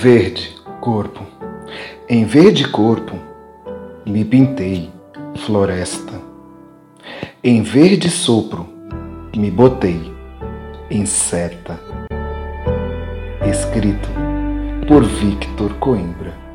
Verde corpo, em verde corpo me pintei floresta. Em verde sopro me botei em seta. Escrito por Victor Coimbra.